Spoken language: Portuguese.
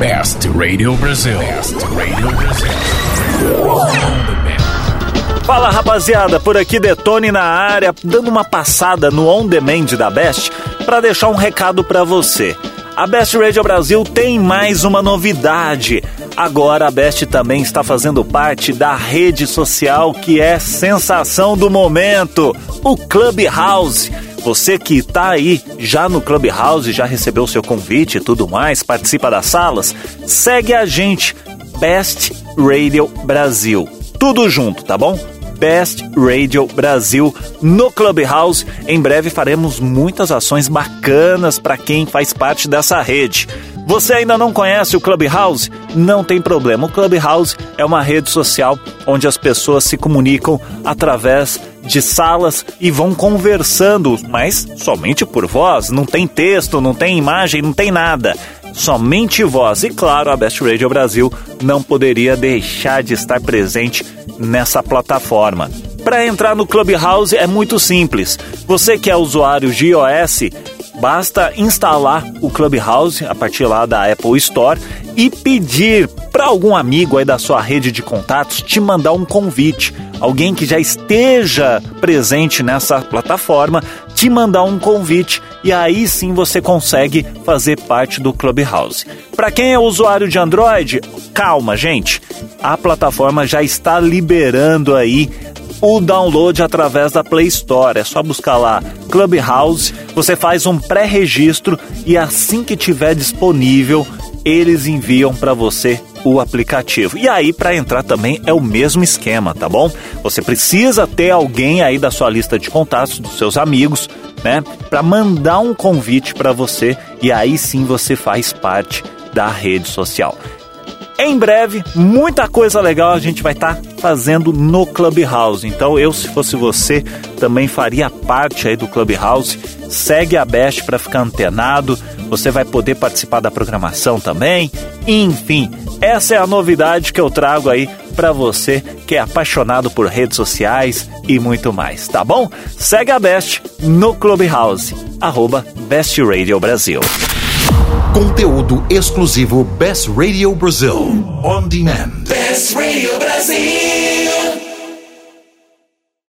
Best Radio Brasil. Best Radio Brasil. Fala rapaziada, por aqui Detone na área, dando uma passada no On Demand da Best para deixar um recado para você. A Best Radio Brasil tem mais uma novidade. Agora a Best também está fazendo parte da rede social que é sensação do momento, o Clubhouse. Você que está aí já no Clubhouse, já recebeu seu convite e tudo mais, participa das salas, segue a gente, Best Radio Brasil. Tudo junto, tá bom? Best Radio Brasil no Clubhouse. Em breve faremos muitas ações bacanas para quem faz parte dessa rede. Você ainda não conhece o Clubhouse? Não tem problema. O Clubhouse é uma rede social onde as pessoas se comunicam através de salas e vão conversando, mas somente por voz, não tem texto, não tem imagem, não tem nada. Somente voz. E claro, a Best Radio Brasil não poderia deixar de estar presente nessa plataforma. Para entrar no Clubhouse é muito simples. Você que é usuário de iOS, basta instalar o Clubhouse a partir lá da Apple Store e pedir para algum amigo aí da sua rede de contatos te mandar um convite. Alguém que já esteja presente nessa plataforma te mandar um convite e aí sim você consegue fazer parte do Clubhouse. Para quem é usuário de Android, calma, gente. A plataforma já está liberando aí o download através da Play Store. É só buscar lá Clubhouse, você faz um pré-registro e assim que tiver disponível, eles enviam para você o aplicativo. E aí para entrar também é o mesmo esquema, tá bom? Você precisa ter alguém aí da sua lista de contatos, dos seus amigos, né, para mandar um convite para você e aí sim você faz parte da rede social. Em breve, muita coisa legal a gente vai estar tá fazendo no Clubhouse. Então, eu, se fosse você, também faria parte aí do Clubhouse. Segue a Best para ficar antenado. Você vai poder participar da programação também. Enfim, essa é a novidade que eu trago aí para você que é apaixonado por redes sociais e muito mais, tá bom? Segue a Best no Clubhouse, arroba Best Radio Brasil. Conteúdo exclusivo Best Radio Brasil. On demand. Best Radio Brasil.